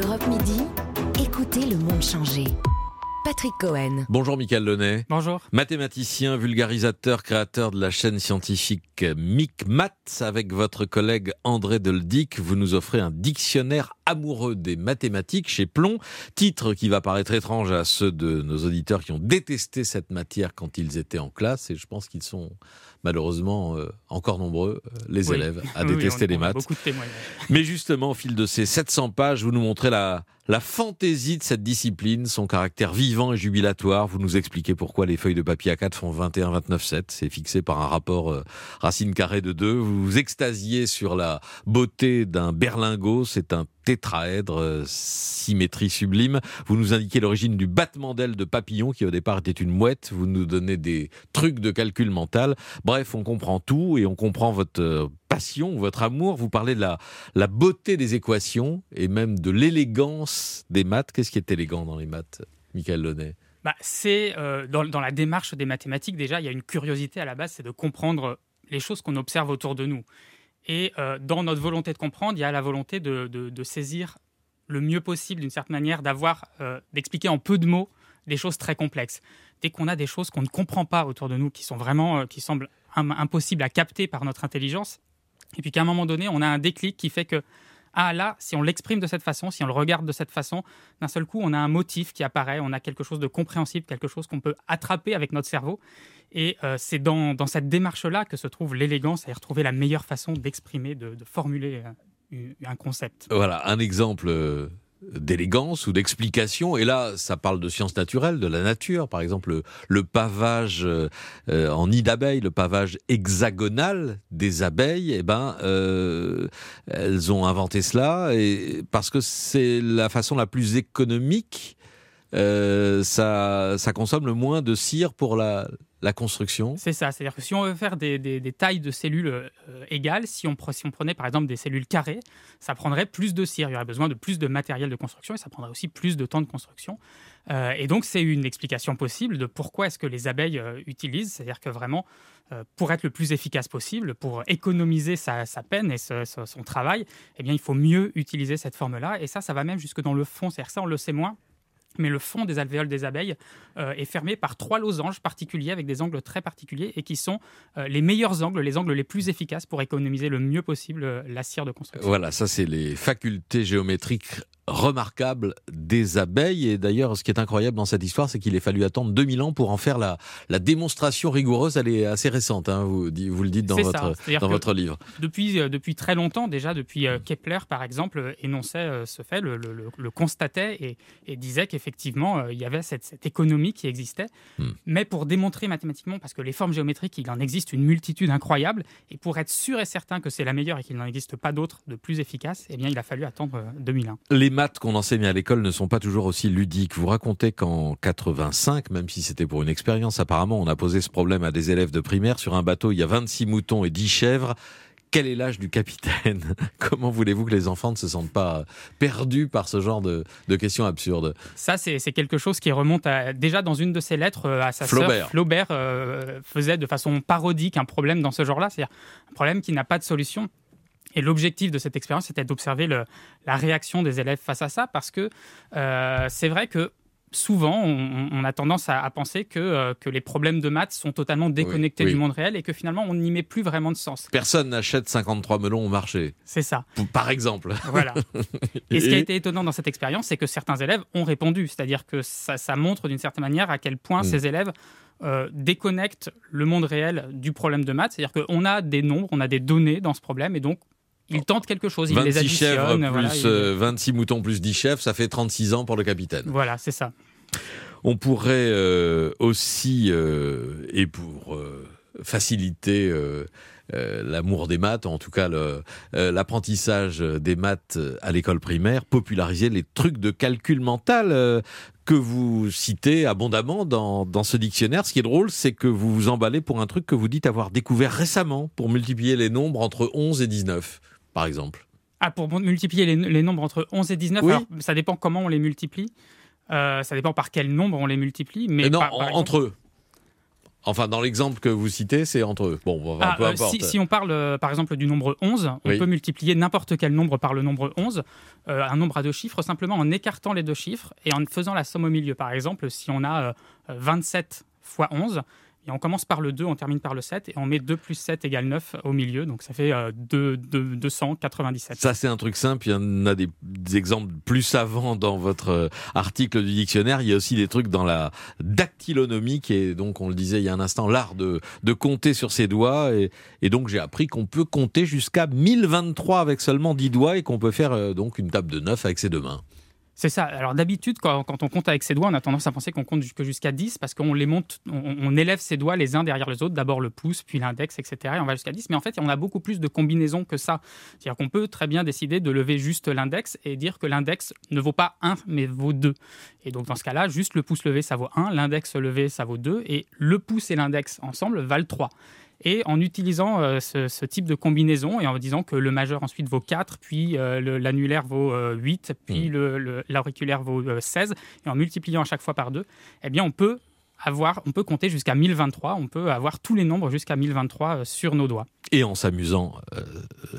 Europe Midi, écoutez le monde changer. Patrick Cohen. Bonjour Michael Lenay. Bonjour. Mathématicien, vulgarisateur, créateur de la chaîne scientifique MicMath. Avec votre collègue André Deldic, vous nous offrez un dictionnaire amoureux des mathématiques chez Plomb. Titre qui va paraître étrange à ceux de nos auditeurs qui ont détesté cette matière quand ils étaient en classe. Et je pense qu'ils sont malheureusement euh, encore nombreux, euh, les Oui. élèves, à oui, détester on les maths. Beaucoup de témoignages. Mais justement, au fil de ces 700 pages, vous nous montrez la, la fantaisie de cette discipline, son caractère vivant et jubilatoire. Vous nous expliquez pourquoi les feuilles de papier A4 font 21, 29, 7. C'est fixé par un rapport euh, racine carrée de 2. Vous vous extasiez sur la beauté d'un berlingot. C'est un tétraèdre, euh, symétrie sublime. Vous nous indiquez l'origine du battement d'aile de papillon qui au départ était une mouette. Vous nous donnez des trucs de calcul mental. Bref, on comprend tout et on comprend votre euh, passion, votre amour. Vous parlez de la, beauté des équations et même de l'élégance des maths. Qu'est-ce qui est élégant dans les maths, Michael Launay? Bah, c'est euh, dans la démarche des mathématiques déjà, il y a une curiosité à la base, c'est de comprendre les choses qu'on observe autour de nous. Et euh, dans notre volonté de comprendre, il y a la volonté de, de- saisir le mieux possible, d'une certaine manière, d'avoir, euh, d'expliquer en peu de mots des choses très complexes. Dès qu'on a des choses qu'on ne comprend pas autour de nous, qui sont vraiment, euh, qui semblent im- impossibles à capter par notre intelligence, et puis qu'à un moment donné, on a un déclic qui fait que ah là, si on l'exprime de cette façon, si on le regarde de cette façon, d'un seul coup, on a un motif qui apparaît, on a quelque chose de compréhensible, quelque chose qu'on peut attraper avec notre cerveau. Et euh, c'est dans, dans cette démarche-là que se trouve l'élégance et retrouver la meilleure façon d'exprimer, de, formuler euh, un concept. Voilà, un exemple euh, d'élégance ou d'explication. Et là, ça parle de sciences naturelles, de la nature. Par exemple, le, pavage euh, en nid d'abeilles, le pavage hexagonal des abeilles, eh ben, euh, elles ont inventé cela parce que c'est la façon la plus économique. euh, ça, ça consomme le moins de cire pour la, la construction. C'est ça, c'est-à-dire que si on veut faire des, tailles de cellules euh, égales, si on, prenait par exemple des cellules carrées, ça prendrait plus de cire, il y aurait besoin de plus de matériel de construction et ça prendrait aussi plus de temps de construction. Euh, et donc c'est une explication possible de pourquoi est-ce que les abeilles euh, utilisent, c'est-à-dire que vraiment, pour être le plus efficace possible, pour économiser sa, peine et son travail, eh bien il faut mieux utiliser cette forme-là. Et ça, ça va même jusque dans le fond, c'est-à-dire ça on le sait moins. Mais le fond des alvéoles des abeilles euh, est fermé par trois losanges particuliers avec des angles très particuliers et qui sont euh, les meilleurs angles, les angles les plus efficaces pour économiser le mieux possible euh, la cire de construction. Voilà, ça c'est les facultés géométriques remarquables des abeilles. Et d'ailleurs, ce qui est incroyable dans cette histoire, c'est qu'il a fallu attendre 2000 ans pour en faire la, la démonstration rigoureuse. Elle est assez récente, hein, vous, le dites dans, votre, dans livre. Depuis, euh, depuis très longtemps déjà, depuis euh, Kepler par exemple, euh, énonçait ce fait, le, le- le- le constatait et, et disait qu'effectivement il y avait cette, cette économie qui existait. Hmm. Mais pour démontrer mathématiquement, parce que les formes géométriques, il en existe une multitude incroyable, et pour être sûr et certain que c'est la meilleure et qu'il n'en existe pas d'autres de plus efficaces, eh bien il a fallu attendre euh, 2001. Les maths qu'on enseigne à l'école ne sont pas toujours aussi ludiques. Vous racontez qu'en 85, même si c'était pour une expérience, apparemment, on a posé ce problème à des élèves de primaire. Sur un bateau, il y a 26 moutons et 10 chèvres. Quel est l'âge du capitaine? Comment voulez-vous que les enfants ne se sentent pas perdus par ce genre de, de questions absurdes? Ça, c'est quelque chose qui remonte à, déjà dans une de ses lettres euh, à sa Flaubert. sœur. Flaubert euh, faisait de façon parodique un problème dans ce genre-là, c'est-à-dire un problème qui n'a pas de solution. Et l'objectif de cette expérience, c'était d'observer la réaction des élèves face à ça, parce que euh, c'est vrai que souvent, on, on a tendance à, à penser que, euh, que les problèmes de maths sont totalement déconnectés oui. du monde réel et que finalement, on n'y met plus vraiment de sens. Personne n'achète 53 melons au marché, C'est ça. par exemple. Voilà. Et ce qui a été étonnant dans cette expérience, c'est que certains élèves ont répondu. C'est-à-dire que ça, ça montre d'une certaine manière à quel point Mm. ces élèves euh, déconnectent le monde réel du problème de maths. C'est-à-dire qu'on a des nombres, on a des données dans ce problème, et donc ils tentent quelque chose, les 26 chèvres additionnent. plus voilà, ils- euh, 26 moutons plus 10 chèvres, ça fait 36 ans pour le capitaine. Voilà, c'est ça. On pourrait euh, aussi, euh, et pour euh, faciliter l'amour des maths, en tout cas l'apprentissage des maths à l'école primaire, populariser les trucs de calcul mental que vous citez abondamment dans, dans ce dictionnaire. Ce qui est drôle, c'est que vous vous emballez pour un truc que vous dites avoir découvert récemment pour multiplier les nombres entre 11 et 19, par exemple. Ah, pour multiplier les, les nombres entre 11 et 19, Oui. alors, ça dépend comment on les multiplie. Euh, ça dépend par quel nombre on les multiplie. Mais Euh, non, par- par en- exemple- entre eux. Enfin, dans l'exemple que vous citez, c'est entre eux. Bon, ah, peu euh, importe. si, on parle, euh, par exemple, du nombre 11, on peut multiplier n'importe quel nombre par le nombre 11, euh, un nombre à deux chiffres, simplement en écartant les deux chiffres et en faisant la somme au milieu. Par exemple, si on a 27 fois 11, on commence par le 2, on termine par le 7, et on met 2 plus 7 égale 9 au milieu, donc ça fait 2, 297. Ça, c'est un truc simple, il y en a des, exemples plus savants dans votre euh, article du dictionnaire, il y a aussi des trucs dans la dactylonomie, qui est donc, on le disait il y a un instant, l'art de, de compter sur ses doigts, et, et donc j'ai appris qu'on peut compter jusqu'à 1023 avec seulement 10 doigts, et qu'on peut faire euh, donc une table de 9 avec ses deux mains. C'est ça. Alors d'habitude, quand, on compte avec ses doigts, on a tendance à penser qu'on compte que jusqu'à 10 parce qu'on les monte, on, élève ses doigts les uns derrière les autres, d'abord le pouce, puis l'index, etc. Et on va jusqu'à 10. Mais en fait, on a beaucoup plus de combinaisons que ça. C'est-à-dire qu'on peut très bien décider de lever juste l'index et dire que l'index ne vaut pas 1, mais vaut 2. Et donc dans ce cas-là, juste le pouce levé, ça vaut 1, l'index levé, ça vaut 2, et le pouce et l'index ensemble valent 3. Et en utilisant euh, ce, type de combinaison et en disant que le majeur ensuite vaut 4, puis euh, l'annulaire vaut 8, euh, puis mmh. l'auriculaire vaut 16, et en multipliant à chaque fois par 2, eh bien on peut avoir, on peut compter jusqu'à 1023, on peut avoir tous les nombres jusqu'à 1023 sur nos doigts. Et en s'amusant,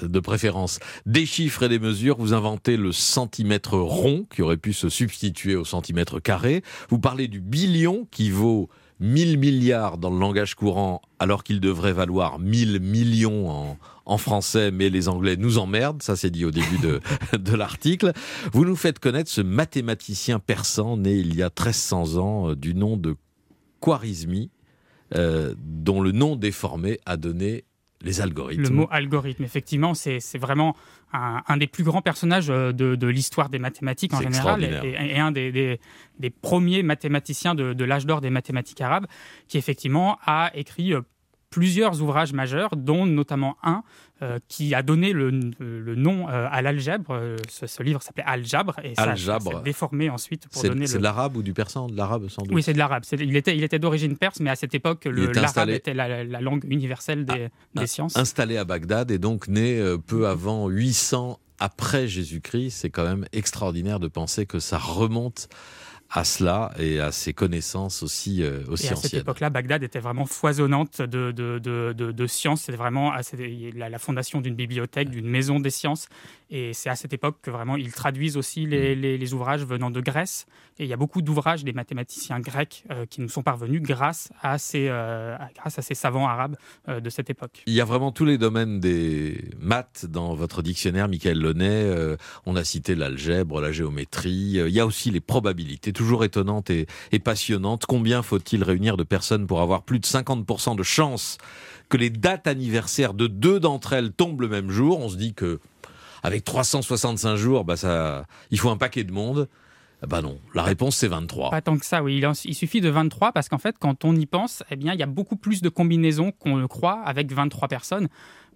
de préférence, des chiffres et des mesures, vous inventez le centimètre rond qui aurait pu se substituer au centimètre carré. Vous parlez du billion qui vaut 1000 milliards dans le langage courant alors qu'il devrait valoir 1000 millions en, français, mais les Anglais nous emmerdent, ça c'est dit au début de, de l'article. Vous nous faites connaître ce mathématicien persan né il y a 1300 ans euh, du nom de Khwarizmi, euh, dont le nom déformé a donné les algorithmes. Le mot algorithme, effectivement, c'est vraiment un, des plus grands personnages euh, de, l'histoire des mathématiques en général et, un des, premiers mathématiciens de, de l'âge d'or des mathématiques arabes qui effectivement a écrit euh, plusieurs ouvrages majeurs, dont notamment un euh, qui a donné le, nom euh, à l'algèbre. Euh, ce, livre s'appelait Aljabre et ça s'est déformé ensuite pour donner. C'est de l'arabe ou du persan De l'arabe sans doute. Oui, c'est de l'arabe. Il était, il était d'origine perse, mais à cette époque, l'arabe était la, langue universelle des, ah, sciences. Installé à Bagdad et donc né peu avant 800 après Jésus-Christ. C'est quand même extraordinaire de penser que ça remonte à cela et à ses connaissances aussi, euh, aussi et à cette époque-là, Bagdad était vraiment foisonnante de, de, de, de, sciences. C'était vraiment la, la, fondation d'une bibliothèque, d'une maison des sciences. Et c'est à cette époque que vraiment ils traduisent aussi les, mm. les, ouvrages venant de Grèce. Et il y a beaucoup d'ouvrages des mathématiciens grecs euh, qui nous sont parvenus grâce à ces, euh, grâce à ces savants arabes de cette époque. Il y a vraiment tous les domaines des maths dans votre dictionnaire, Michael Launay. on a cité l'algèbre, la géométrie. il y a aussi les probabilités toujours étonnante et, passionnante. Combien faut-il réunir de personnes pour avoir plus de 50% de chances que les dates anniversaires de deux d'entre elles tombent le même jour? On se dit que avec 365 jours, bah ça, il faut un paquet de monde. Bah non, la réponse c'est 23. Pas tant que ça, oui. Il, suffit de 23 parce qu'en fait, quand on y pense, eh bien, il y a beaucoup plus de combinaisons qu'on le croit avec 23 personnes.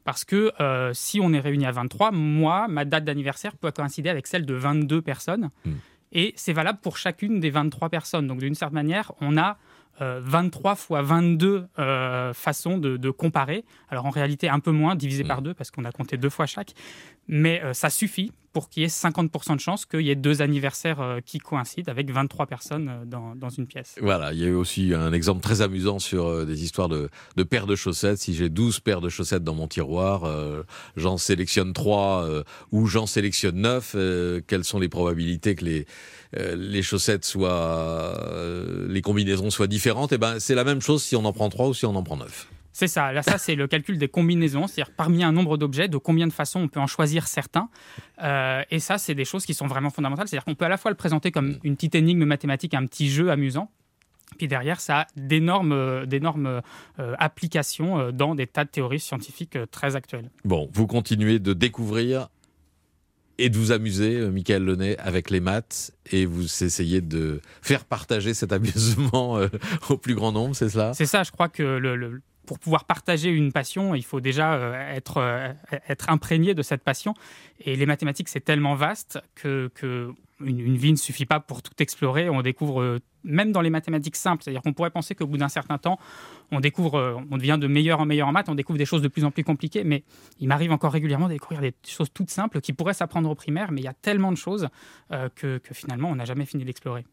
Parce que euh, si on est réuni à 23, moi, ma date d'anniversaire peut coïncider avec celle de 22 personnes. Hmm. Et c'est valable pour chacune des 23 personnes. Donc d'une certaine manière, on a 23 euh, fois 22 euh, façons de, comparer. Alors en réalité un peu moins, divisé par mmh. deux, parce qu'on a compté deux fois chaque. Mais euh, ça suffit pour qu'il y ait 50% de chances qu'il y ait deux anniversaires qui coïncident avec 23 personnes dans, dans, une pièce. Voilà, il y a eu aussi un exemple très amusant sur des histoires de, de, paires de chaussettes. Si j'ai 12 paires de chaussettes dans mon tiroir, j'en sélectionne 3 ou j'en sélectionne 9. quelles sont les probabilités que les, les chaussettes soient... les combinaisons soient différentes et eh ben, c'est la même chose si on en prend 3 ou si on en prend 9. C'est ça. Là, ça, c'est le calcul des combinaisons, c'est-à-dire parmi un nombre d'objets, de combien de façons on peut en choisir certains. Euh, et ça, c'est des choses qui sont vraiment fondamentales. C'est-à-dire qu'on peut à la fois le présenter comme mm. une petite énigme mathématique, un petit jeu amusant. Puis derrière, ça a d'énormes, d'énormes euh, applications euh, dans des tas de théories scientifiques très actuelles. Bon, vous continuez de découvrir et de vous amuser, euh, Michael Lenay, avec les maths et vous essayez de faire partager cet amusement euh, au plus grand nombre, c'est cela? C'est ça, je crois que pour pouvoir partager une passion, il faut déjà euh, être, être imprégné de cette passion. Et les mathématiques, c'est tellement vaste que, que une, vie ne suffit pas pour tout explorer. On découvre, euh, même dans les mathématiques simples, c'est-à-dire qu'on pourrait penser qu'au bout d'un certain temps, on découvre, euh, on devient de meilleur en meilleur en maths, on découvre des choses de plus en plus compliquées, mais il m'arrive encore régulièrement de découvrir des choses toutes simples qui pourraient s'apprendre au primaire, mais il y a tellement de choses euh, que, finalement, on n'a jamais fini d'explorer.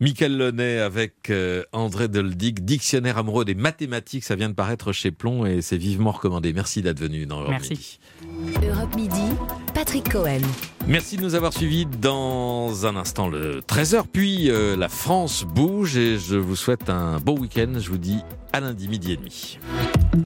Michael Lenay avec André Doldig, dictionnaire amoureux des mathématiques, ça vient de paraître chez Plomb et c'est vivement recommandé. Merci d'être venu dans Europe Merci. Midi. Europe Midi, Patrick Cohen. Merci de nous avoir suivis dans un instant le 13h, puis euh, la France bouge et je vous souhaite un bon week-end. Je vous dis à lundi midi et demi.